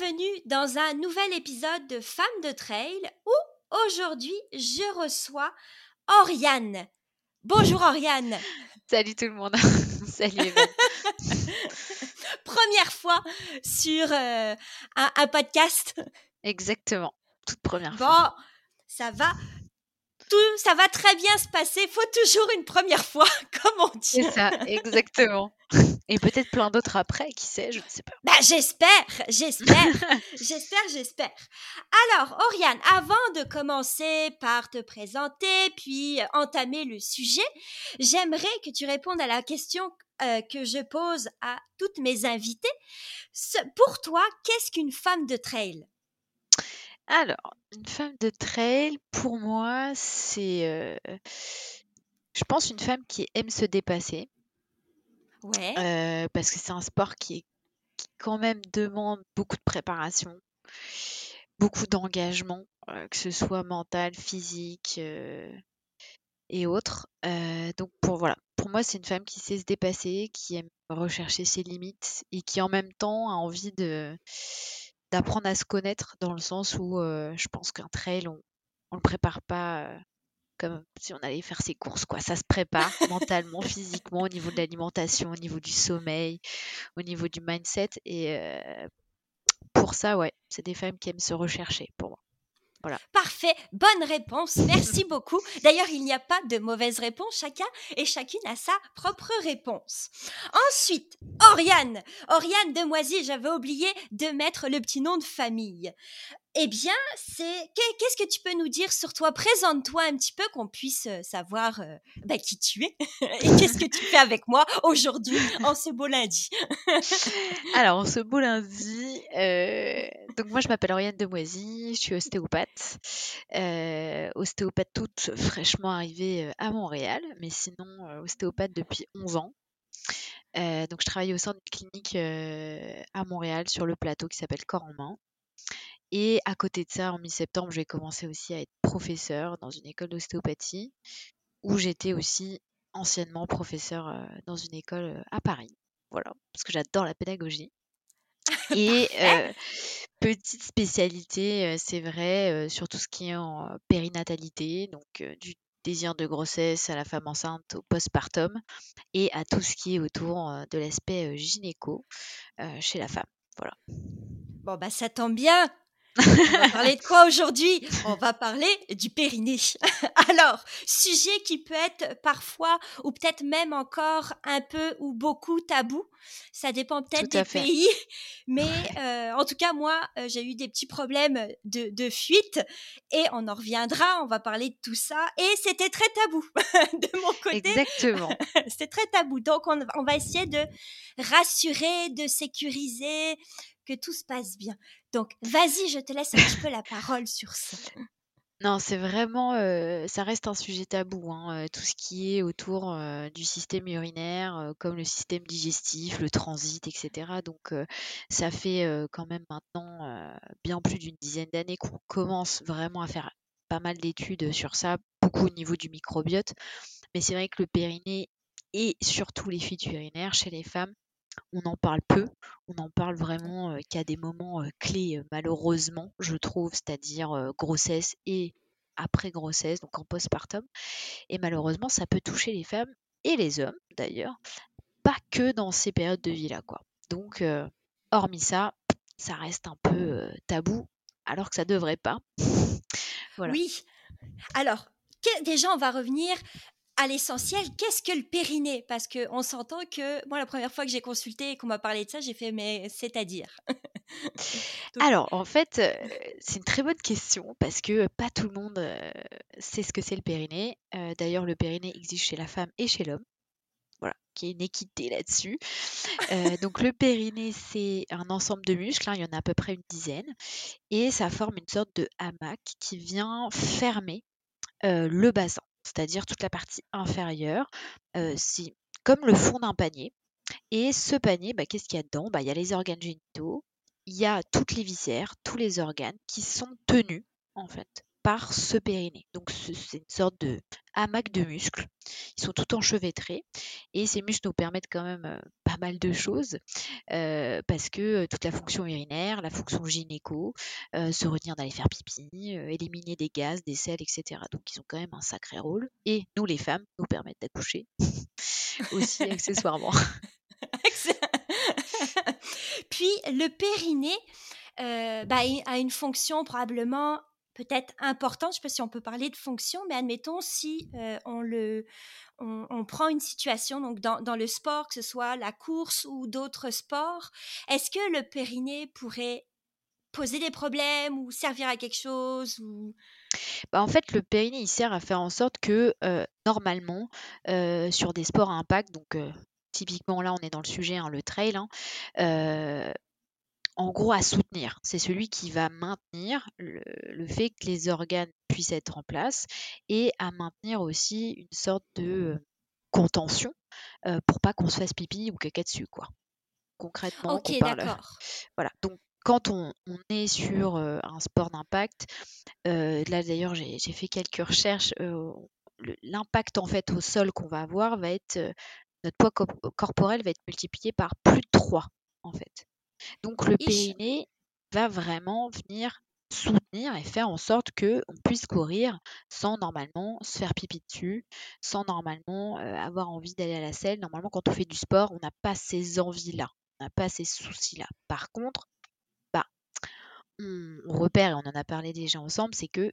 Bienvenue dans un nouvel épisode de Femmes de Trail où aujourd'hui je reçois Oriane. Bonjour Oriane. Salut tout le monde. Salut. Première fois sur euh, un, un podcast. Exactement. Toute première Bon, fois. ça va. Tout, ça va très bien se passer. Faut toujours une première fois, comme on dit. C'est ça, exactement. Et peut-être plein d'autres après, qui sait, je ne sais pas. Bah, j'espère, j'espère, j'espère, j'espère. Alors, Oriane, avant de commencer par te présenter, puis euh, entamer le sujet, j'aimerais que tu répondes à la question euh, que je pose à toutes mes invitées. Ce- pour toi, qu'est-ce qu'une femme de trail? Alors, une femme de trail, pour moi, c'est, je pense, une femme qui aime se dépasser, Ouais. parce que c'est un sport qui, est, qui quand même demande beaucoup de préparation, beaucoup d'engagement, que ce soit mental, physique et autres. Donc pour voilà, pour moi, c'est une femme qui sait se dépasser, qui aime rechercher ses limites et qui en même temps a envie de d'apprendre à se connaître dans le sens où euh, je pense qu'un trail, on, on le prépare pas euh, comme si on allait faire ses courses, quoi. Ça se prépare mentalement, physiquement, au niveau de l'alimentation, au niveau du sommeil, au niveau du mindset. Et euh, pour ça, ouais, c'est des femmes qui aiment se rechercher, pour moi. Parfait, bonne réponse, merci beaucoup. D'ailleurs, il n'y a pas de mauvaise réponse, chacun et chacune a sa propre réponse. Ensuite, Oriane, Oriane Demoisy, j'avais oublié de mettre le petit nom de famille. Eh bien, c'est qu'est- qu'est-ce que tu peux nous dire sur toi? Présente-toi un petit peu qu'on puisse savoir bah, qui tu es et qu'est-ce que tu fais avec moi aujourd'hui en ce beau lundi? Alors, en ce beau lundi, euh, donc moi je m'appelle Oriane Demoisy, je suis ostéopathe, euh, ostéopathe toute fraîchement arrivée à Montréal, mais sinon ostéopathe depuis 11 ans. Euh, donc je travaille au sein d'une clinique à Montréal sur le plateau qui s'appelle Corps en Main. Et à côté de ça, en mi-septembre, j'ai commencé aussi à être professeur dans une école d'ostéopathie, où j'étais aussi anciennement professeur euh, dans une école euh, à Paris. Voilà, parce que j'adore la pédagogie. Et euh, petite spécialité, c'est vrai, sur tout ce qui est en périnatalité, donc du désir de grossesse à la femme enceinte au postpartum, et à tout ce qui est autour de l'aspect gynéco chez la femme. Voilà. Bon, bah ça tombe bien. On va parler de quoi aujourd'hui? On va parler du périnée. Alors, sujet qui peut être parfois ou peut-être même encore un peu ou beaucoup tabou. Ça dépend peut-être des fait. pays. Mais euh, en tout cas, moi, euh, j'ai eu des petits problèmes de, de fuite et on en reviendra. On va parler de tout ça. Et c'était très tabou de mon côté. Exactement. C'est très tabou. Donc, on, on va essayer de rassurer, de sécuriser, que tout se passe bien. Donc, vas-y, je te laisse un petit peu la parole sur ça. Non, c'est vraiment, euh, ça reste un sujet tabou, hein, euh, tout ce qui est autour euh, du système urinaire, comme le système digestif, le transit, etc. Donc, ça fait quand même maintenant bien plus d'une dizaine d'années qu'on commence vraiment à faire pas mal d'études sur ça, beaucoup au niveau du microbiote. Mais c'est vrai que le périnée et surtout les fuites urinaires chez les femmes, on en parle peu. On en parle vraiment qu'à des moments clés, malheureusement, je trouve, c'est-à-dire grossesse et après grossesse, donc en postpartum. Et malheureusement, ça peut toucher les femmes et les hommes, d'ailleurs, pas que dans ces périodes de vie-là. Donc, hormis ça, ça reste un peu tabou, alors que ça devrait pas. Oui. Alors, déjà, on va revenir à l'essentiel. Qu'est-ce que le périnée? Parce qu'on s'entend que moi, la première fois que j'ai consulté et qu'on m'a parlé de ça, j'ai fait, mais c'est-à-dire? Alors, en fait, euh, c'est une très bonne question parce que pas tout le monde euh, sait ce que c'est le périnée. Euh, D'ailleurs, le périnée existe chez la femme et chez l'homme. voilà, qu'il y ait une équité là-dessus. donc le périnée, c'est un ensemble de muscles, hein, il y en a à peu près une dizaine, et ça forme une sorte de hamac qui vient fermer le bassin, c'est-à-dire toute la partie inférieure. c'est comme le fond d'un panier. Et ce panier, bah, qu'est-ce qu'il y a dedans? Bah, Il y a les organes génitaux, il y a toutes les viscères, tous les organes qui sont tenus en fait par ce périnée. Donc c'est une sorte de hamac de muscles. Ils sont tout enchevêtrés et ces muscles nous permettent quand même euh, pas mal de choses euh, parce que euh, toute la fonction urinaire, la fonction gynéco, se retenir d'aller faire pipi, éliminer des gaz, des sels, etc. Donc ils ont quand même un sacré rôle et nous les femmes nous permettent d'accoucher aussi accessoirement. Puis le périnée bah, a une fonction probablement peut-être importante, je ne sais pas si on peut parler de fonction, mais admettons si on, le, on, prend une situation donc dans, le sport, que ce soit la course ou d'autres sports, est-ce que le périnée pourrait poser des problèmes ou servir à quelque chose. Bah en fait, le périnée, il sert à faire en sorte que normalement, sur des sports à impact, donc typiquement là, on est dans le sujet, hein, le trail, hein, en gros à soutenir. C'est celui qui va maintenir le, fait que les organes puissent être en place et à maintenir aussi une sorte de contention pour pas qu'on se fasse pipi ou caca dessus, quoi. Concrètement, ok, d'accord. Voilà. Donc quand on, est sur un sport d'impact, là d'ailleurs j'ai fait quelques recherches, l'impact en fait au sol qu'on va avoir va être notre poids corporel va être multiplié par plus de 3 en fait. Donc le périnée va vraiment venir soutenir et faire en sorte que on puisse courir sans normalement se faire pipi dessus, sans normalement avoir envie d'aller à la selle. Normalement, quand on fait du sport, on n'a pas ces envies-là, on n'a pas ces soucis-là. Par contre, bah, on, repère, et on en a parlé déjà ensemble, c'est que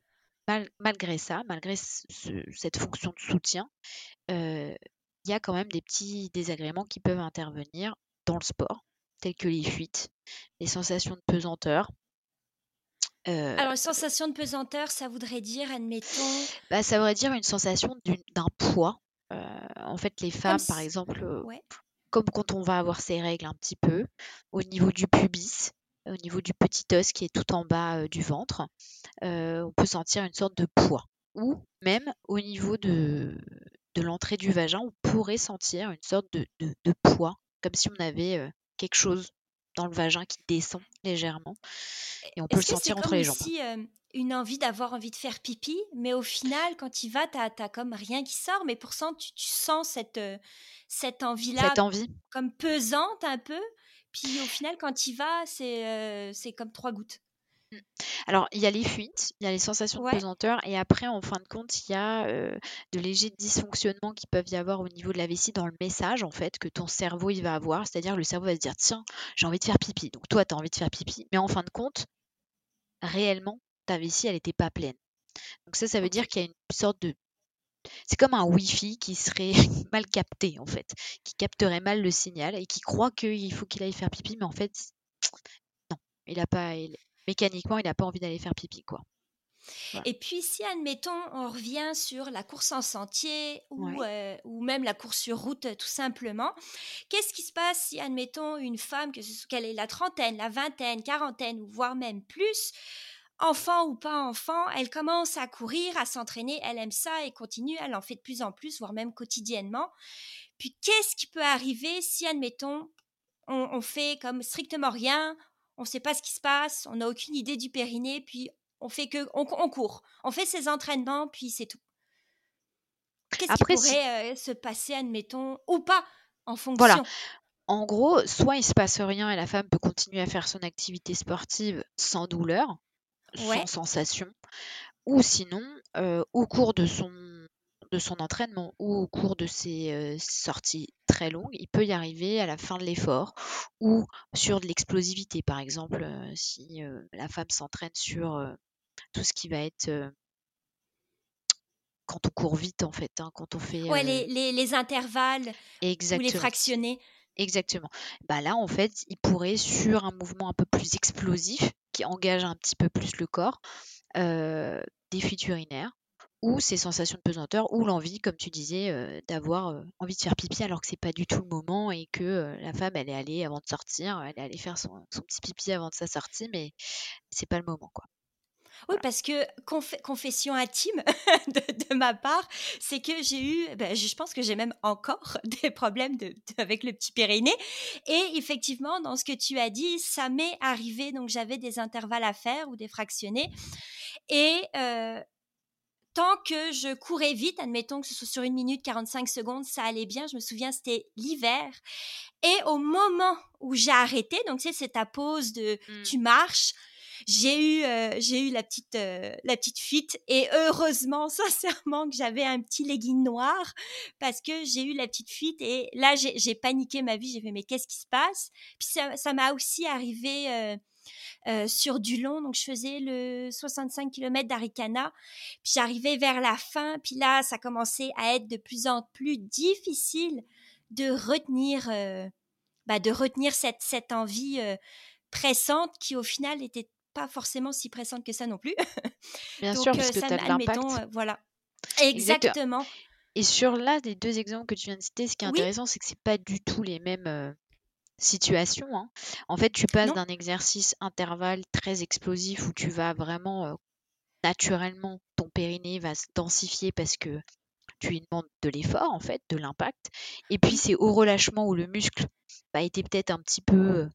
malgré ça, malgré cette fonction de soutien, il y a quand même des petits désagréments qui peuvent intervenir dans le sport telles que les fuites, les sensations de pesanteur. Euh, Alors, sensation de pesanteur, ça voudrait dire, admettons. Bah, ça voudrait dire une sensation d'un poids. Euh, en fait, les femmes, par exemple, euh, comme quand on va avoir ses règles un petit peu, au niveau du pubis, au niveau du petit os qui est tout en bas du ventre, on peut sentir une sorte de poids. Ou même au niveau de, de l'entrée du vagin, on pourrait sentir une sorte de, de, de poids, comme si on avait quelque chose dans le vagin qui descend légèrement et on peut le sentir entre les jambes. aussi une envie d'avoir envie de faire pipi, mais au final, quand il va, tu n'as comme rien qui sort, mais pourtant tu, tu sens cette, cette envie-là cette envie. comme pesante un peu, puis au final, quand il va, c'est c'est comme trois gouttes. Mmh. Alors, il y a les fuites, il y a les sensations de pesanteur, et après, en fin de compte, il y a de légers dysfonctionnements qui peuvent y avoir au niveau de la vessie dans le message, en fait, que ton cerveau il va avoir. C'est-à-dire, le cerveau va se dire tiens, j'ai envie de faire pipi. Donc, toi, tu as envie de faire pipi, mais en fin de compte, réellement, ta vessie, elle n'était pas pleine. Donc, ça, ça veut dire qu'il y a une sorte de. C'est comme un Wi-Fi qui serait mal capté, en fait, qui capterait mal le signal et qui croit qu'il faut qu'il aille faire pipi, mais en fait, non, il n'a pas mécaniquement, il n'a pas envie d'aller faire pipi, quoi. Et puis, si, admettons, on revient sur la course en sentier ou, euh, ou même la course sur route, euh, tout simplement, qu'est-ce qui se passe si, admettons, une femme, qu'elle ait la trentaine, la vingtaine, quarantaine, ou voire même plus, enfant ou pas enfant, elle commence à courir, à s'entraîner, elle aime ça et continue, elle en fait de plus en plus, voire même quotidiennement. Puis, qu'est-ce qui peut arriver si, admettons, on, on fait comme strictement rien, on ne sait pas ce qui se passe, on n'a aucune idée du périnée, puis on fait que on, court, on fait ses entraînements, puis c'est tout. Qu'est-ce qui pourrait euh, se passer, admettons, ou pas, en fonction? Voilà. En gros, soit il se passe rien et la femme peut continuer à faire son activité sportive sans douleur, sans sensation, ou sinon, euh, au cours de son de son entraînement ou au cours de ses sorties très longues, il peut y arriver à la fin de l'effort ou sur de l'explosivité. Par exemple, si la femme s'entraîne sur tout ce qui va être quand on court vite en fait, hein, quand on fait ouais, les, les, les, intervalles ou les fractionnés. Exactement. Bah là en fait, il pourrait sur un mouvement un peu plus explosif qui engage un petit peu plus le corps, des fuites urinaires ou ces sensations de pesanteur, ou l'envie, comme tu disais, d'avoir envie de faire pipi alors que c'est pas du tout le moment et que la femme, elle est allée avant de sortir, elle est allée faire son, son petit pipi avant de sa sortie, mais c'est pas le moment, quoi. Oui, parce que confession intime de, ma part, c'est que j'ai eu, ben, je pense que j'ai même encore des problèmes de, avec le petit périnée. Et effectivement, dans ce que tu as dit, ça m'est arrivé. Donc j'avais des intervalles à faire ou des fractionnés. Et euh, tant que je courais vite, admettons que ce soit sur une minute 45 secondes, ça allait bien. Je me souviens, c'était l'hiver. Et au moment où j'ai arrêté, donc c'est ta pause de mmh. tu marches, j'ai eu, euh, j'ai eu la petite, euh, la petite fuite et heureusement, sincèrement, que j'avais un petit legging noir parce que j'ai eu la petite fuite et là, j'ai paniqué ma vie. J'ai fait, mais qu'est-ce qui se passe? Puis ça m'a aussi arrivé. Euh, sur du long, donc je faisais le 65 km d'Aricana, puis j'arrivais vers la fin, puis là ça commençait à être de plus en plus difficile de retenir, bah, de retenir cette, cette envie pressante qui au final était pas forcément si pressante que ça non plus. Bien sûr, parce que l'impact. Euh, voilà. Exactement. Et sur là, les deux exemples que tu viens de citer, ce qui est intéressant, c'est que c'est pas du tout les mêmes situations. Hein. En fait, tu passes d'un exercice intervalle très explosif où tu vas vraiment euh, naturellement, ton périnée va se densifier parce que tu lui demandes de l'effort, en fait, de l'impact. Et puis, c'est au relâchement où le muscle a été peut-être un petit peu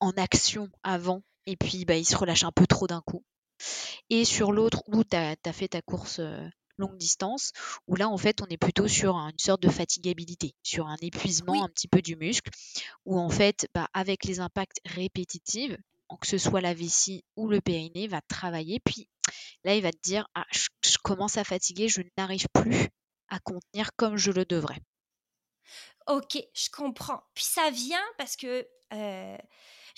en action avant et puis bah, il se relâche un peu trop d'un coup. Et sur l'autre, où tu as, fait ta course longue distance, où là, en fait, on est plutôt sur une sorte de fatigabilité, sur un épuisement un petit peu du muscle, où en fait, bah, avec les impacts répétitifs, que ce soit la vessie ou le périnée, va travailler. Puis là, il va te dire, ah, je, commence à fatiguer, je n'arrive plus à contenir comme je le devrais. Ok, je comprends. Puis ça vient parce que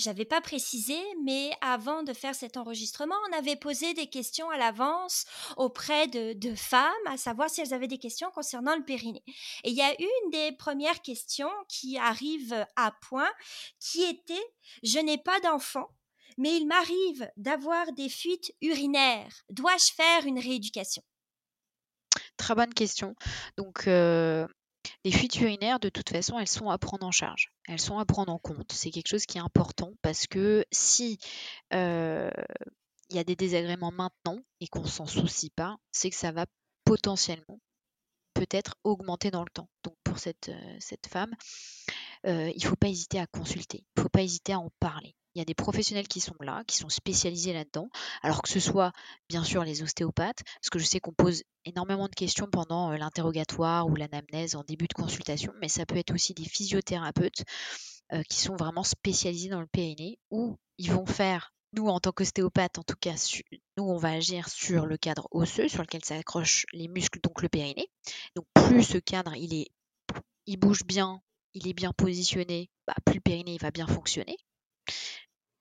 j'avais pas précisé, mais avant de faire cet enregistrement, on avait posé des questions à l'avance auprès de, femmes, à savoir si elles avaient des questions concernant le périnée. Et il y a une des premières questions qui arrive à point, qui était Je n'ai pas d'enfant, mais il m'arrive d'avoir des fuites urinaires. Dois-je faire une rééducation? Très bonne question. Donc, euh, les fuites urinaires, de toute façon, elles sont à prendre en charge. Elles sont à prendre en compte. C'est quelque chose qui est important parce que si il y a des désagréments maintenant et qu'on s'en soucie pas, c'est que ça va potentiellement peut-être augmenter dans le temps. Donc pour cette, cette femme, il ne faut pas hésiter à consulter, il ne faut pas hésiter à en parler. Il y a des professionnels qui sont là, qui sont spécialisés là-dedans, alors que ce soit bien sûr les ostéopathes, parce que je sais qu'on pose énormément de questions pendant l'interrogatoire ou l'anamnèse en début de consultation, mais ça peut être aussi des physiothérapeutes qui sont vraiment spécialisés dans le périnée, où ils vont faire, nous en tant qu'ostéopathes en tout cas, nous on va agir sur le cadre osseux sur lequel s'accrochent les muscles, donc le périnée. Donc plus ce cadre il est, il bouge bien, il est bien positionné, bah, plus le périnée va bien fonctionner.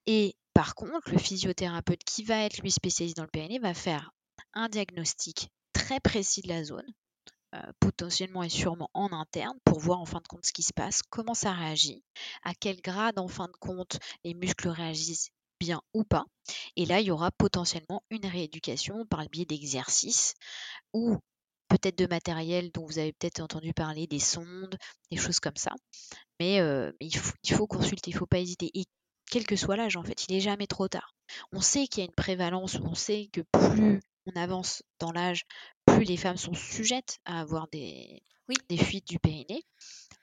Et par contre, le physiothérapeute qui va être lui spécialisé dans le périnée va faire un diagnostic très précis de la zone, euh, potentiellement et sûrement en interne, pour voir en fin de compte ce qui se passe, comment ça réagit, à quel grade en fin de compte les muscles réagissent bien ou pas. Et là, il y aura potentiellement une rééducation par le biais d'exercices ou peut-être de matériel dont vous avez peut-être entendu parler, des sondes, des choses comme ça. Mais, euh, il, faut, consulter, il ne faut pas hésiter quel que soit l'âge en fait, il n'est jamais trop tard. On sait qu'il y a une prévalence, on sait que plus on avance dans l'âge, plus les femmes sont sujettes à avoir des, des fuites du périnée,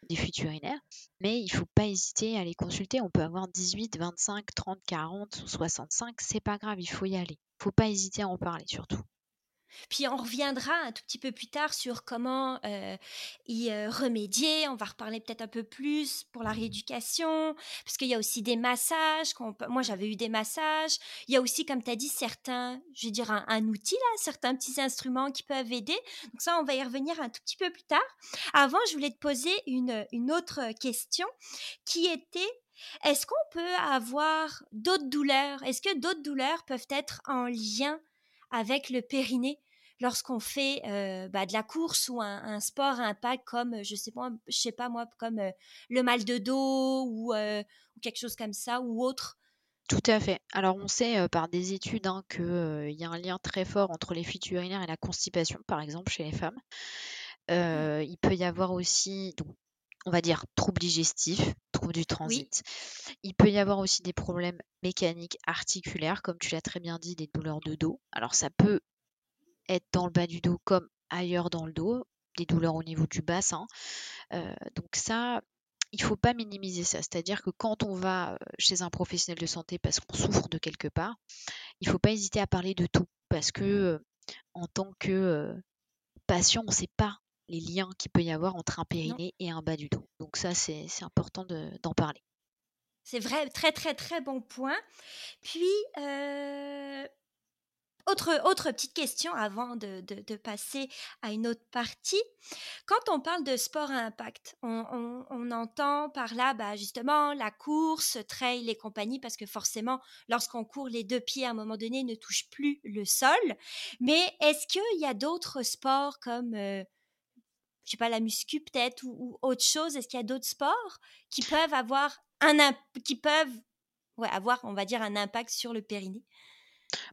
des fuites urinaires, mais il ne faut pas hésiter à les consulter. On peut avoir 18, 25, 30, 40, 65, c'est pas grave, il faut y aller. Il ne faut pas hésiter à en parler surtout. Puis on reviendra un tout petit peu plus tard sur comment euh, y euh, remédier. On va reparler peut-être un peu plus pour la rééducation, parce qu'il y a aussi des massages. Moi, j'avais eu des massages. Il y a aussi, comme tu as dit, certains, je vais dire, un, outil, là, certains petits instruments qui peuvent aider. Donc ça, on va y revenir un tout petit peu plus tard. Avant, je voulais te poser une, une autre question qui était est-ce qu'on peut avoir d'autres douleurs? Est-ce que d'autres douleurs peuvent être en lien avec le périnée? Lorsqu'on fait euh, bah, de la course ou un, sport à impact comme je sais pas je sais pas moi comme euh, le mal de dos ou, euh, ou, quelque chose comme ça ou autre? Tout à fait. Alors on sait par des études hein, qu'il y a un lien très fort entre les fuites urinaires et la constipation, par exemple, chez les femmes. Mmh. il peut y avoir aussi, donc, on va dire, troubles digestifs, troubles du Oui. transit. Il peut y avoir aussi des problèmes mécaniques articulaires, comme tu l'as très bien dit, des douleurs de dos. Alors ça peut être dans le bas du dos comme ailleurs dans le dos, des douleurs au niveau du bassin. donc ça, il faut pas minimiser ça. C'est-à-dire que quand on va chez un professionnel de santé parce qu'on souffre de quelque part, il faut pas hésiter à parler de tout. Parce que en tant que patient, on ne sait pas les liens qu'il peut y avoir entre un périnée et un bas du dos. Donc ça, c'est important d'en parler. C'est vrai, très très très bon point. Puis, euh, autre, petite question avant de, passer à une autre partie. Quand on parle de sport à impact, on, entend par là bah, justement la course, trail et compagnie, parce que forcément, lorsqu'on court, les deux pieds à un moment donné ne touchent plus le sol. Mais est-ce qu'il y a d'autres sports comme, euh, je sais pas, la muscu peut-être ou, autre chose? Est-ce qu'il y a d'autres sports qui peuvent avoir un, qui peuvent avoir, on va dire, un impact sur le périnée?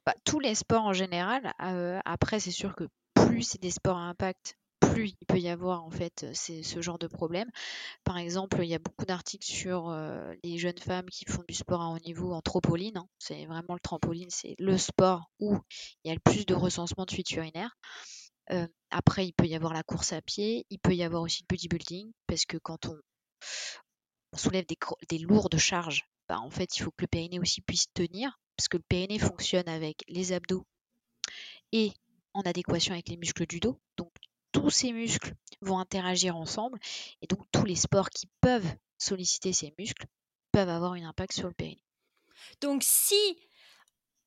Bah, tous les sports en général. Euh, après, c'est sûr que plus c'est des sports à impact, plus il peut y avoir en fait ce genre de problème. Par exemple, il y a beaucoup d'articles sur euh, les jeunes femmes qui font du sport à haut niveau en trampoline. Hein. C'est vraiment le trampoline, c'est le sport où il y a le plus de recensement de fuites urinaires. Euh, après, il peut y avoir la course à pied, il peut y avoir aussi le bodybuilding, parce que quand on, soulève des, des, lourdes charges, bah, en fait, il faut que le périnée aussi puisse tenir parce que le périnée fonctionne avec les abdos et en adéquation avec les muscles du dos. Donc tous ces muscles vont interagir ensemble et donc tous les sports qui peuvent solliciter ces muscles peuvent avoir un impact sur le périnée. Donc si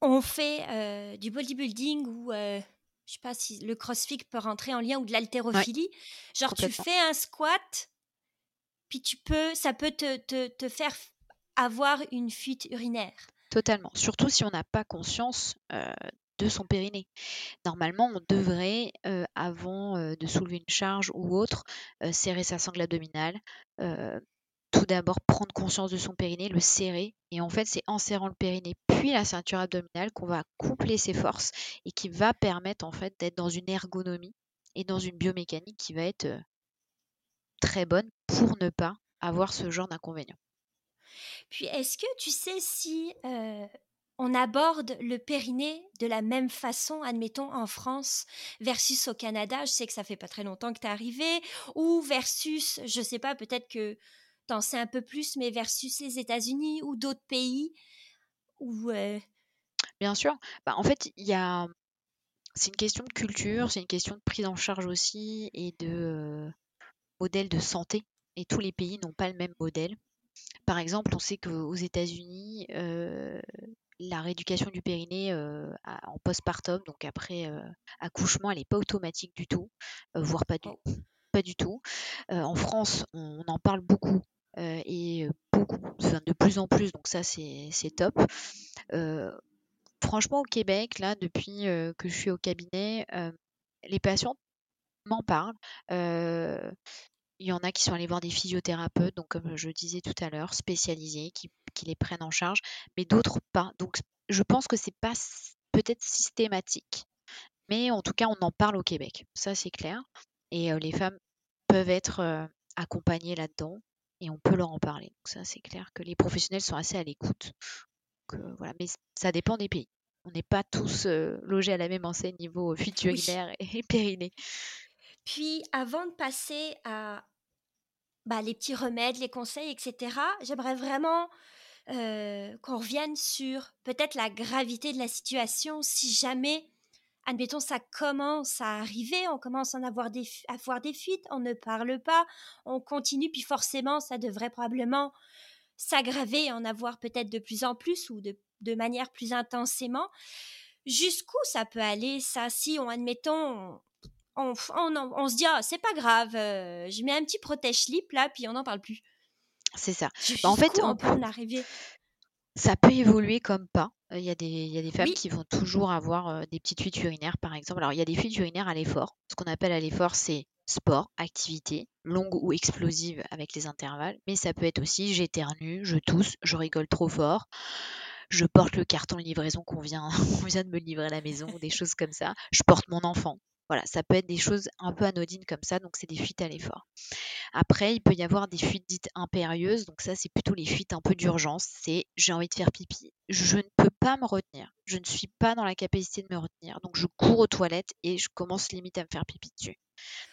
on fait euh, du bodybuilding ou euh, je sais pas si le crossfit peut rentrer en lien ou de l'haltérophilie, genre tu fais un squat, puis tu peux, ça peut te, te, te faire avoir une fuite urinaire. Totalement. Surtout si on n'a pas conscience de son périnée. Normalement, on devrait, avant de soulever une charge ou autre, serrer sa sangle abdominale. tout d'abord, prendre conscience de son périnée, le serrer. Et en fait, c'est en serrant le périnée puis la ceinture abdominale qu'on va coupler ses forces et qui va permettre en fait d'être dans une ergonomie et dans une biomécanique qui va être très bonne pour ne pas avoir ce genre d'inconvénient. Puis, est-ce que tu sais si on aborde le périnée de la même façon, admettons, en France versus au Canada? Je sais que ça fait pas très longtemps que tu es arrivé, ou versus, je sais pas, peut-être que tu en sais un peu plus, mais versus les États-Unis ou d'autres pays ou Bien sûr. Bah, en fait, il y a. C'est une question de culture, c'est une question de prise en charge aussi et de modèle de santé. Et tous les pays n'ont pas le même modèle. Par exemple, on sait qu'aux États-Unis, euh, la rééducation du périnée euh, en postpartum, donc après euh, accouchement, elle n'est pas automatique du tout, voire pas du, pas du tout. en France, on, en parle beaucoup et beaucoup, de plus en plus, donc ça c'est top. franchement, au Québec, là, depuis que je suis au cabinet, les patients m'en parlent. Il y en a qui sont allés voir des physiothérapeutes, donc comme je disais tout à l'heure, spécialisés, qui, les prennent en charge, mais d'autres pas. Donc je pense que c'est pas peut-être systématique, mais en tout cas on en parle au Québec, ça c'est clair. Et les femmes peuvent être accompagnées là-dedans et on peut leur en parler. Donc ça c'est clair que les professionnels sont assez à l'écoute. voilà, mais ça dépend des pays. On n'est pas tous logés à la même enseigne niveau urinaire et périnée. Puis, avant de passer à bah, les petits remèdes, les conseils, etc., j'aimerais vraiment qu'on revienne sur peut-être la gravité de la situation si jamais, admettons, ça commence à arriver, on commence à, en avoir des, à des fuites, on ne parle pas, on continue, puis forcément, ça devrait probablement s'aggraver, en avoir peut-être de plus en plus ou de, de manière plus intensément. Jusqu'où ça peut aller, ça, si on, admettons, on, se dit, ah, c'est pas grave, euh, je mets un petit protège-slip là, puis on n'en parle plus. C'est ça. Bah, en fait, on peut en arriver. Ça peut évoluer comme pas. Il y a des, il y a des femmes qui vont toujours avoir euh, des petites fuites urinaires, par exemple. Alors, il y a des fuites urinaires à l'effort. Ce qu'on appelle à l'effort, c'est sport, activité, longue ou explosive avec les intervalles. Mais ça peut être aussi j'éternue, je tousse, je rigole trop fort, je porte le carton de livraison qu'on vient, on vient de me livrer à la maison, des choses comme ça. Je porte mon enfant. Voilà, ça peut être des choses un peu anodines comme ça, donc c'est des fuites à l'effort. Après, il peut y avoir des fuites dites impérieuses, donc ça c'est plutôt les fuites un peu d'urgence, c'est j'ai envie de faire pipi, je ne peux pas me retenir, je ne suis pas dans la capacité de me retenir, donc je cours aux toilettes et je commence limite à me faire pipi dessus.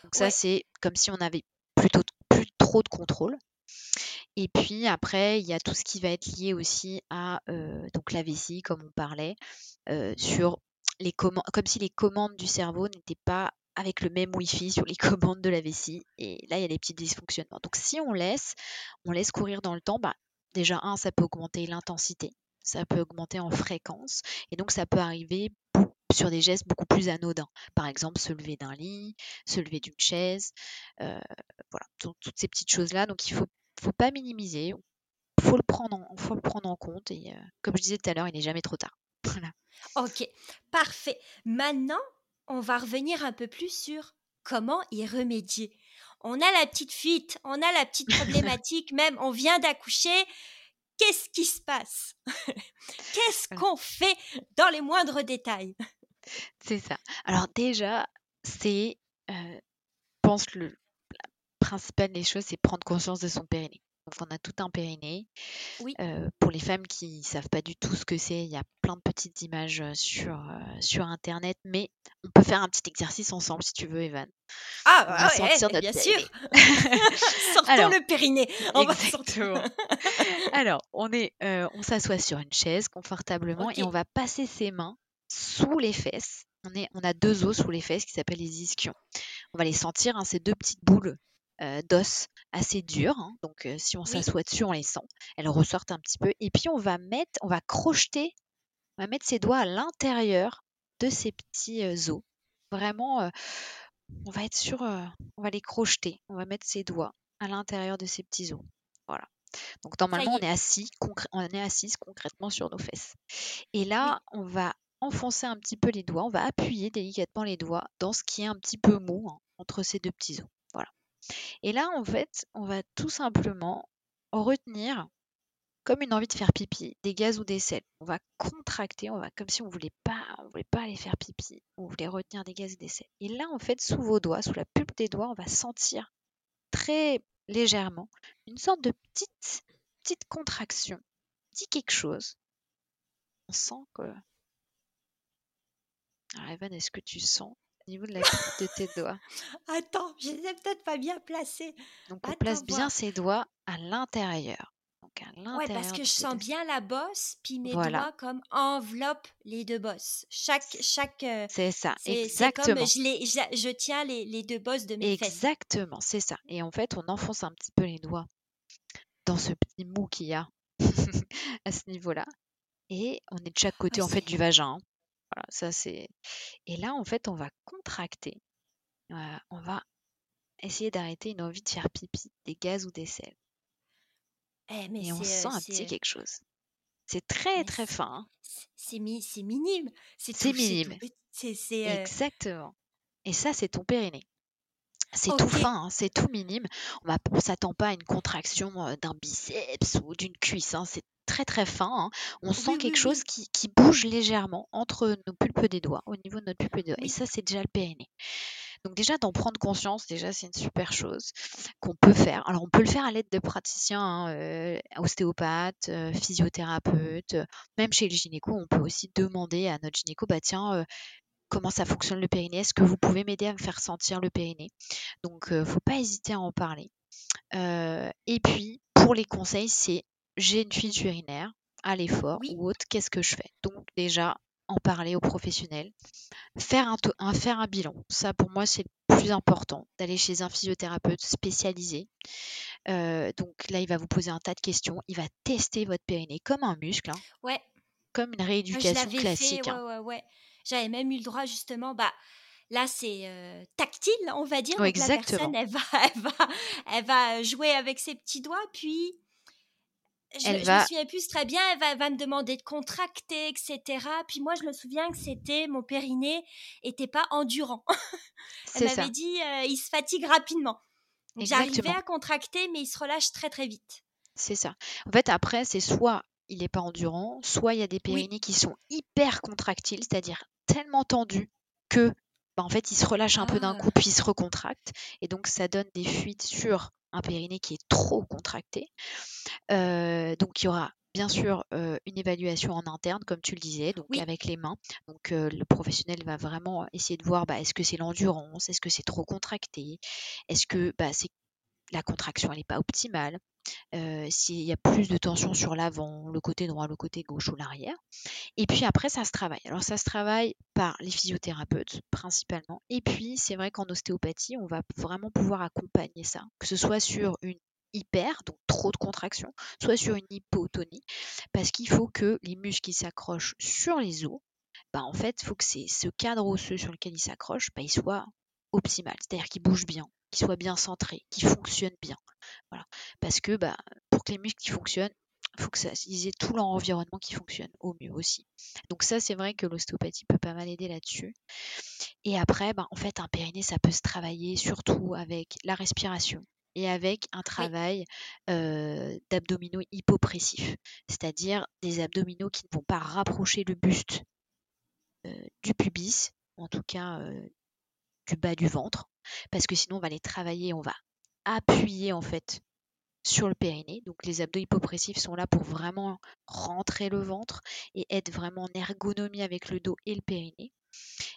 Donc ça c'est comme si on avait plutôt plus trop de contrôle. Et puis après, il y a tout ce qui va être lié aussi à euh, donc la vessie, comme on parlait, euh, sur comme si les commandes du cerveau n'étaient pas avec le même Wi-Fi sur les commandes de la vessie. Et là, il y a des petits dysfonctionnements. Donc, si on laisse, on laisse courir dans le temps, bah, déjà, un, ça peut augmenter l'intensité, ça peut augmenter en fréquence, et donc ça peut arriver sur des gestes beaucoup plus anodins. Par exemple, se lever d'un lit, se lever d'une chaise, euh, voilà, toutes ces petites choses-là. Donc, il faut, faut pas minimiser, faut le prendre en, faut le prendre en compte. Et euh, comme je disais tout à l'heure, il n'est jamais trop tard. Voilà. Ok, parfait. Maintenant, on va revenir un peu plus sur comment y remédier. On a la petite fuite, on a la petite problématique, même on vient d'accoucher. Qu'est-ce qui se passe? Qu'est-ce qu'on fait dans les moindres détails? C'est ça. Alors déjà, c'est, euh, je pense le la principale des choses, c'est prendre conscience de son périnée. On a tout un périnée. Oui. Euh, pour les femmes qui ne savent pas du tout ce que c'est, il y a plein de petites images euh, sur, euh, sur internet, mais on peut faire un petit exercice ensemble si tu veux, Evan. Ah, On va ouais, sentir mais notre bien sûr. Sortons Alors, le périnée. On va exactement. Alors, on est, euh, on s'assoit sur une chaise confortablement et on va passer ses mains sous les fesses. On, est, on a deux os sous les fesses qui s'appellent les ischions. On va les sentir, hein, ces deux petites boules euh, d'os assez dures. hein. Donc, euh, si on Oui. s'assoit dessus, on les sent. Elles ressortent un petit peu. Et puis, on va mettre, on va crocheter, on va mettre ses doigts à l'intérieur de ces petits euh, os. Vraiment, on va être sur, euh, on va les crocheter. On va mettre ses doigts à l'intérieur de ces petits os. Voilà. Donc normalement, on est. assis, on est assise concrètement sur nos fesses. Et Oui. là, on va enfoncer un petit peu les doigts, on va appuyer délicatement les doigts dans ce qui est un petit peu mou hein, entre ces deux petits os. Et là, en fait, on va tout simplement retenir comme une envie de faire pipi, des gaz ou des sels. On va contracter, on va comme si on voulait pas, on voulait pas aller faire pipi, on voulait retenir des gaz et des sels. Et là, en fait, sous vos doigts, sous la pulpe des doigts, on va sentir très légèrement une sorte de petite, petite contraction, petit quelque chose. On sent que. Alors, Evan, est-ce que tu sens niveau de la de tes doigts Attends, je les ai peut-être pas bien placés. Donc, on Attends place bien voir. ses doigts à l'intérieur. Donc, à Ouais, parce que je sens doigts. bien la bosse, puis mes Voilà, doigts comme enveloppent les deux bosses. Chaque, chaque, euh, c'est ça, c'est comme exactement. je, les, je, je tiens les, les deux bosses de mes fesses. Exactement, c'est ça. Et en fait, on enfonce un petit peu les doigts dans ce petit mou qu'il y a à ce niveau-là. Et on est de chaque côté, Ah, en fait, du vagin. hein. Voilà, ça c'est. Et là, en fait, on va contracter. euh, on va essayer d'arrêter une envie de faire pipi, des gaz ou des sels. eh, mais Et on sent euh, un petit quelque chose. C'est très, mais très fin. hein. c'est, c'est mi- c'est minime. C'est minime. C'est, euh, Exactement. Et ça, c'est ton périnée. C'est tout fin, hein, c'est tout minime. On va, on s'attend pas à une contraction d'un biceps ou d'une cuisse. hein, C'est très très fin. hein. On sent oui, quelque chose oui. qui, qui bouge légèrement entre nos pulpes des doigts, au niveau de notre pulpe des doigts. Et Oui. ça, c'est déjà le périnée. Donc déjà, d'en prendre conscience, déjà, c'est une super chose qu'on peut faire. Alors, on peut le faire à l'aide de praticiens, hein, euh, ostéopathes, euh, physiothérapeutes, euh, même chez le gynéco, on peut aussi demander à notre gynéco, bah tiens, euh, comment ça fonctionne le périnée? Est-ce que vous pouvez m'aider à me faire sentir le périnée? Donc, euh, faut pas hésiter à en parler. Euh, et puis, pour les conseils, c'est j'ai une fuite urinaire à l'effort Oui. ou autre, qu'est-ce que je fais? Donc déjà, en parler aux professionnels, faire un, to- un- faire un bilan. Ça, pour moi, c'est le plus important, d'aller chez un physiothérapeute spécialisé. Euh, donc là, il va vous poser un tas de questions. Il va tester votre périnée comme un muscle, hein, Ouais. comme une Moi, je rééducation l'avais fait, classique. ouais, hein. ouais, ouais. J'avais même eu le droit, justement, bah, là, c'est euh, tactile, on va dire. Oui, Donc, la exactement. personne, elle va, elle va, elle va jouer avec ses petits doigts, puis je, Elle me- souviens plus très bien, elle va, me demander de contracter, etc. Puis moi, je me souviens que c'était, mon périnée était pas endurant. Elle m'avait dit, euh, il se fatigue rapidement. J'arrivais à contracter, mais il se relâche très, très vite. C'est ça. En fait, après, c'est soit il n'est pas endurant, soit il y a des périnées qui sont hyper contractiles, c'est-à-dire tellement tendus que bah, en fait, il se relâche un peu d'un coup, ah. puis il se recontracte. Et donc, ça donne des fuites sur un périnée qui est trop contracté. Euh, donc, il y aura bien sûr euh, une évaluation en interne, comme tu le disais, donc avec les mains. Donc, euh, le professionnel va vraiment essayer de voir bah, est-ce que c'est l'endurance, est-ce que c'est trop contracté, est-ce que bah, c'est la contraction n'est pas optimale, s'il y a plus de tension sur l'avant, le côté droit, le côté gauche ou l'arrière. Et puis après, ça se travaille. Alors ça se travaille par les physiothérapeutes principalement. Et puis c'est vrai qu'en ostéopathie, on va vraiment pouvoir accompagner ça, que ce soit sur une hyper, donc trop de contraction, soit sur une hypotonie, parce qu'il faut que les muscles qui s'accrochent sur les os, bah en fait, il faut que ce cadre osseux sur lequel ils s'accrochent, bah, il soit optimal, c'est-à-dire qu'il bouge bien, qu'il soit bien centré, qu'il fonctionne bien. Voilà. Parce que bah, pour que les muscles fonctionnent, il faut que ça, ils aient tout leur environnement qui fonctionne au mieux aussi. Donc ça, c'est vrai que l'ostéopathie peut pas mal aider là-dessus. Et après, bah, en fait, un périnée, ça peut se travailler surtout avec la respiration et avec un travail d'abdominaux hypopressifs, c'est-à-dire des abdominaux qui ne vont pas rapprocher le buste du pubis, en tout cas du bas du ventre, parce que sinon on va les travailler, on va appuyer en fait sur le périnée. Donc les abdos hypopressifs sont là pour vraiment rentrer le ventre et être vraiment en ergonomie avec le dos et le périnée.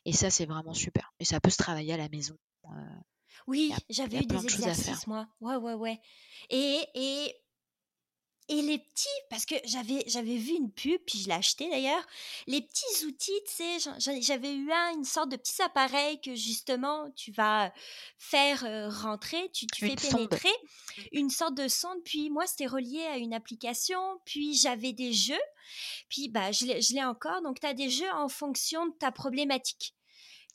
Et ça c'est vraiment super. Et ça peut se travailler à la maison. Euh, oui, j'avais eu des exercices moi. Ouais ouais ouais. Et, et et les petits, parce que j'avais, j'avais vu une pub, puis je l'ai acheté d'ailleurs, les petits outils, tu sais, j'avais eu un, une sorte de petits appareil que justement tu vas faire rentrer, tu, tu fais pénétrer, une sorte de sonde, puis moi c'était relié à une application, puis j'avais des jeux, puis bah, je l'ai encore, donc tu as des jeux en fonction de ta problématique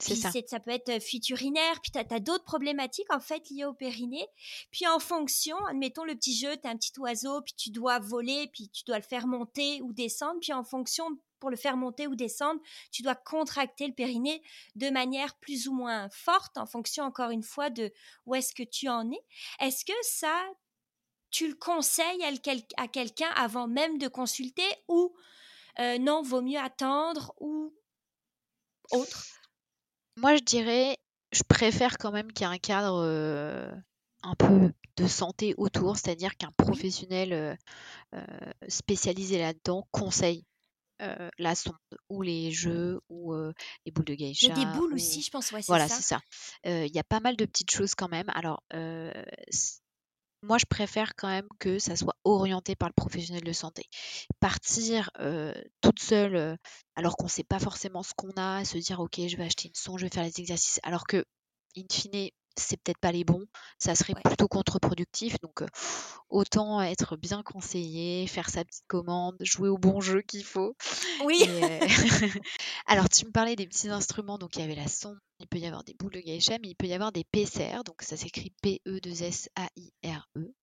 ça. ça. peut être fuite urinaire, puis tu as, d'autres problématiques en fait liées au périnée. Puis en fonction, admettons le petit jeu, tu as un petit oiseau, puis tu dois voler, puis tu dois le faire monter ou descendre. Puis en fonction, pour le faire monter ou descendre, tu dois contracter le périnée de manière plus ou moins forte en fonction encore une fois de où est-ce que tu en es. Est-ce que ça, tu le conseilles à, quelqu'un avant même de consulter ou non, vaut mieux attendre ou autre? Moi, je dirais, je préfère quand même qu'il y ait un cadre un peu de santé autour, c'est-à-dire qu'un professionnel spécialisé là-dedans conseille la sonde ou les jeux ou les boules de. Il y a des boules aussi, je pense. Ouais, voilà, c'est ça. Il y a pas mal de petites choses quand même. Alors, moi, je préfère quand même que ça soit orienté par le professionnel de santé. Partir toute seule, alors qu'on ne sait pas forcément ce qu'on a, se dire, OK, je vais acheter une sonde, je vais faire les exercices, alors que, in fine, c'est peut-être pas les bons, ça serait plutôt contre-productif. Donc, autant être bien conseillé, faire sa petite commande, jouer au bon jeu qu'il faut. Oui. Alors, tu me parlais des petits instruments, donc il y avait la sonde, il peut y avoir des boules de geisha, mais il peut y avoir des PCR, donc ça s'écrit P-E-2-S-A-I-R-E.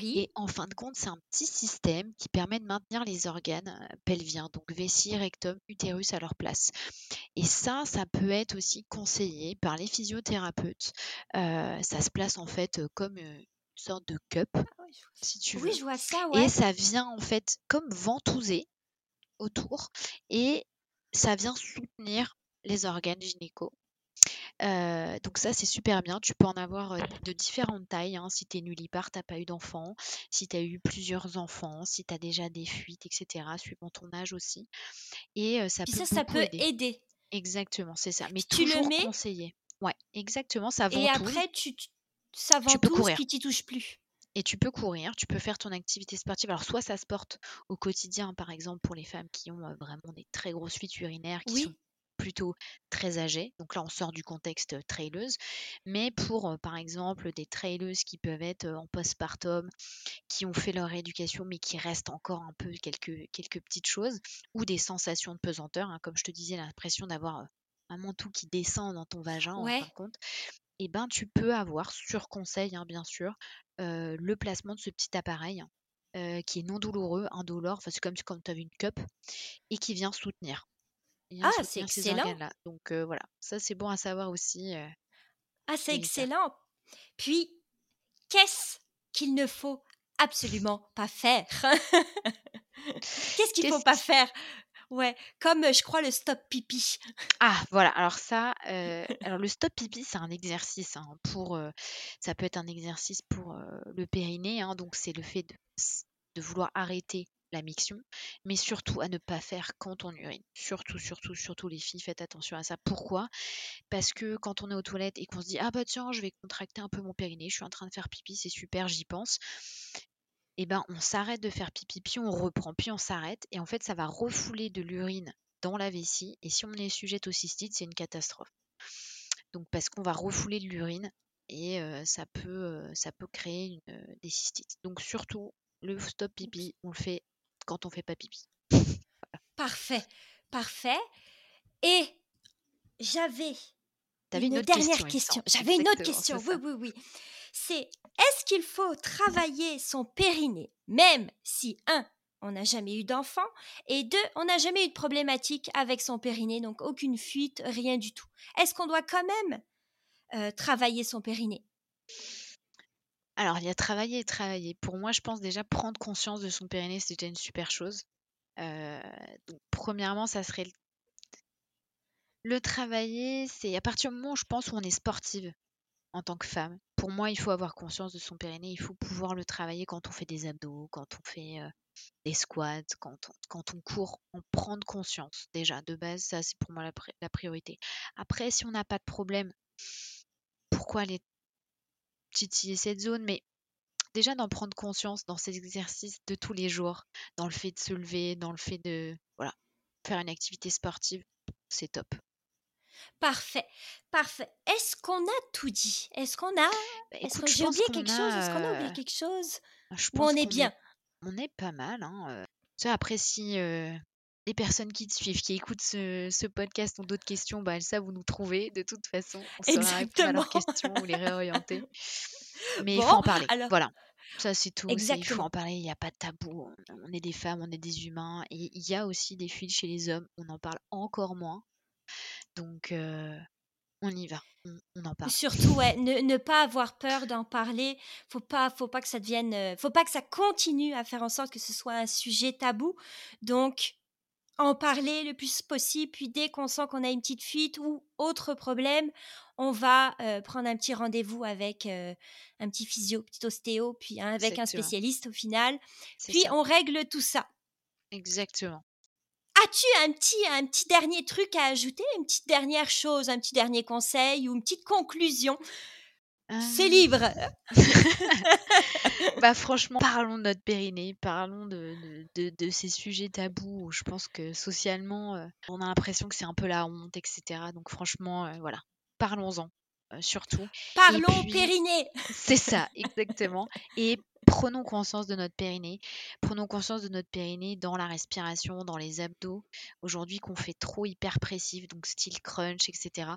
Et en fin de compte, c'est un petit système qui permet de maintenir les organes euh, pelviens, donc vessie, rectum, utérus à leur place. Et ça, ça peut être aussi conseillé par les physiothérapeutes. Euh, ça se place en fait euh, comme une sorte de cup, ah si tu veux. Oui, je vois ça, Et ça vient en fait comme ventouser autour et ça vient soutenir les organes gynéco donc ça, c'est super bien. Tu peux en avoir de différentes tailles. Hein. Si tu es nullipare, tu n'as pas eu d'enfant. Si tu as eu plusieurs enfants, si tu as déjà des fuites, etc., suivant ton âge aussi. Et ça peut, ça, ça peut aider. Exactement, c'est ça. Mais tu toujours le mets. conseillé. Ouais, exactement, ça Et après, tu, ça ventouse, tu peux courir. puis tu touches plus. Et tu peux courir, tu peux faire ton activité sportive. Alors, soit ça se porte au quotidien, par exemple, pour les femmes qui ont vraiment des très grosses fuites urinaires, qui sont plutôt très âgées. Donc là, on sort du contexte traileuse. Mais pour, par exemple, des traileuses qui peuvent être en postpartum, qui ont fait leur éducation, mais qui restent encore un peu quelques, quelques petites choses, ou des sensations de pesanteur, hein, comme je te disais, l'impression d'avoir un manteau qui descend dans ton vagin, en fin de compte, et eh ben tu peux avoir, sur conseil hein, bien sûr, le placement de ce petit appareil. qui est non douloureux, indolore, enfin, c'est comme quand tu avais une cup, et qui vient soutenir. Ah, c'est excellent. Donc voilà, ça c'est bon à savoir aussi. ah, c'est excellent. Puis, qu'est-ce qu'il ne faut absolument pas faire? Qu'est-ce qu'il faut pas faire? Ouais, comme je crois le stop pipi. Ah, voilà. Alors ça, alors le stop pipi, c'est un exercice hein, pour. ça peut être un exercice pour le périnée. Hein, donc c'est le fait de, de vouloir arrêter la miction, mais surtout à ne pas faire quand on urine. Surtout, surtout, surtout les filles, faites attention à ça. Pourquoi? Parce que quand on est aux toilettes et qu'on se dit ah bah tiens, je vais contracter un peu mon périnée, je suis en train de faire pipi, c'est super, j'y pense. Et eh ben on s'arrête de faire pipi, puis on reprend, puis on s'arrête, et en fait ça va refouler de l'urine dans la vessie, et si on est sujette au cystite, c'est une catastrophe. Donc parce qu'on va refouler de l'urine et ça peut ça peut créer des cystites. Donc surtout le stop pipi, on le fait quand on fait pas pipi. Parfait, parfait. Et j'avais une, dernière question. J'avais une autre question. Oui, oui, oui. C'est est-ce qu'il faut travailler son périnée, même si un, on n'a jamais eu d'enfant, et deux, on n'a jamais eu de problématique avec son périnée, donc aucune fuite, rien du tout. Est-ce qu'on doit quand même euh, travailler son périnée? Alors, il y a travailler et travailler. Pour moi, je pense déjà prendre conscience de son périnée, déjà une super chose. Euh, premièrement, ça serait le, travailler, c'est à partir du moment où je pense où on est sportive en tant que femme. Pour moi, il faut avoir conscience de son périnée, il faut pouvoir le travailler quand on fait des abdos, quand on fait euh, des squats, quand on, quand on court, en prendre conscience déjà. De base, ça c'est pour moi la, la priorité. Après, si on n'a pas de problème, pourquoi aller titiller cette zone, mais déjà d'en prendre conscience dans ces exercices de tous les jours, dans le fait de se lever, dans le fait de voilà, faire une activité sportive, c'est top. Parfait, parfait. Est-ce qu'on a tout dit? Est-ce qu'on a bah, Est-ce que j'ai oublié quelque chose Est-ce qu'on a oublié quelque chose? je on est bien? On est pas mal. Hein. après, si les personnes qui te suivent, qui écoutent ce, podcast ont d'autres questions, bah, elles savent où nous trouver. De toute façon, on saura répondre à leurs questions ou les réorienter. Mais il faut en parler. Voilà. Ça, c'est tout. Il faut en parler. Il n'y a pas de tabou. On est des femmes, on est des humains. Et il y a aussi des fuites chez les hommes. On en parle encore moins. Donc, on y va. On, en parle. Surtout, ouais, ne, pas avoir peur d'en parler. Faut pas, faut pas que ça devienne, faut pas que ça continue à faire en sorte que ce soit un sujet tabou. Donc, en parler le plus possible. Puis dès qu'on sent qu'on a une petite fuite ou autre problème, on va euh, prendre un petit rendez-vous avec euh, un petit physio, petit ostéo, puis avec un spécialiste au final. Puis on règle tout ça. Exactement. As-tu un petit, un petit dernier truc à ajouter, une petite dernière chose, un petit dernier conseil ou une petite conclusion c'est libre. bah franchement, parlons de notre périnée, parlons de, de, ces sujets tabous où je pense que socialement, euh, on a l'impression que c'est un peu la honte, etc. Donc franchement, euh, voilà, parlons-en. Euh, surtout. Parlons périnée. C'est ça, exactement. Et prenons conscience de notre périnée. Prenons conscience de notre périnée dans la respiration, dans les abdos. Aujourd'hui, qu'on fait trop hyperpressif, donc style crunch, etc.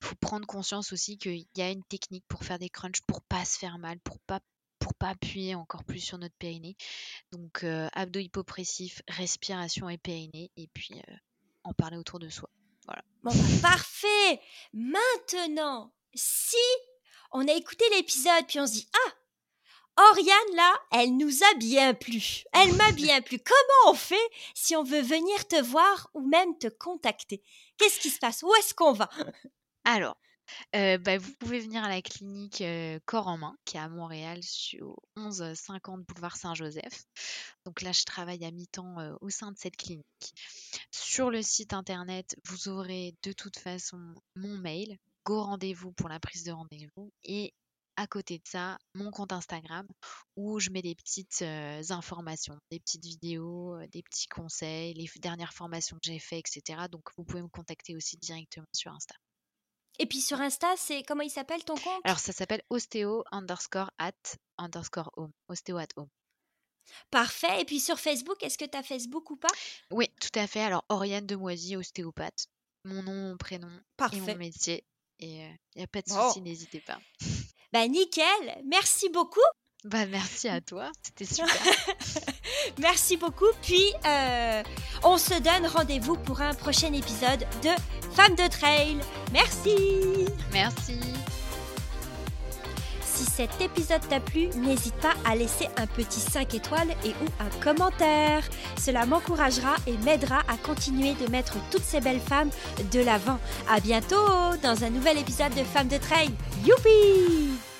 Il faut prendre conscience aussi qu'il y a une technique pour faire des crunchs pour pas se faire mal, pour pas pour pas appuyer encore plus sur notre périnée. Donc euh, abdos hypopressifs, respiration et périnée, et puis euh, en parler autour de soi. Voilà. Bon, bah, parfait. Maintenant, si on a écouté l'épisode puis on se dit ah Oriane, là, elle nous a bien plu. Elle m'a bien plu. Comment on fait si on veut venir te voir ou même te contacter? Qu'est-ce qui se passe? Où est-ce qu'on va Alors, euh, bah, vous pouvez venir à la clinique euh, Corps en Main, qui est à Montréal, au 1150 boulevard Saint-Joseph. Donc là, je travaille à mi-temps euh, au sein de cette clinique. Sur le site internet, vous aurez de toute façon mon mail, go rendez-vous pour la prise de rendez-vous et à côté de ça, mon compte Instagram où je mets des petites informations, des petites vidéos, des petits conseils, les dernières formations que j'ai faites, etc. Donc vous pouvez me contacter aussi directement sur Insta. Et puis sur Insta, c'est comment il s'appelle ton compte? Alors ça s'appelle ostéo underscore at underscore home. Ostéo at home. Parfait. Et puis sur Facebook, est-ce que tu as Facebook ou pas? Oui, tout à fait. Alors Oriane Demoisy, ostéopathe. Mon nom, mon prénom Parfait. et mon métier. Et il n'y a pas de souci, n'hésitez pas. Bah nickel, merci beaucoup. Bah merci à toi, c'était super. merci beaucoup. Puis euh, on se donne rendez-vous pour un prochain épisode de Femmes de Trail. Merci. Merci. Si cet épisode t'a plu, n'hésite pas à laisser un petit 5 étoiles et ou un commentaire. Cela m'encouragera et m'aidera à continuer de mettre toutes ces belles femmes de l'avant. À bientôt dans un nouvel épisode de Femmes de Trail. Youpi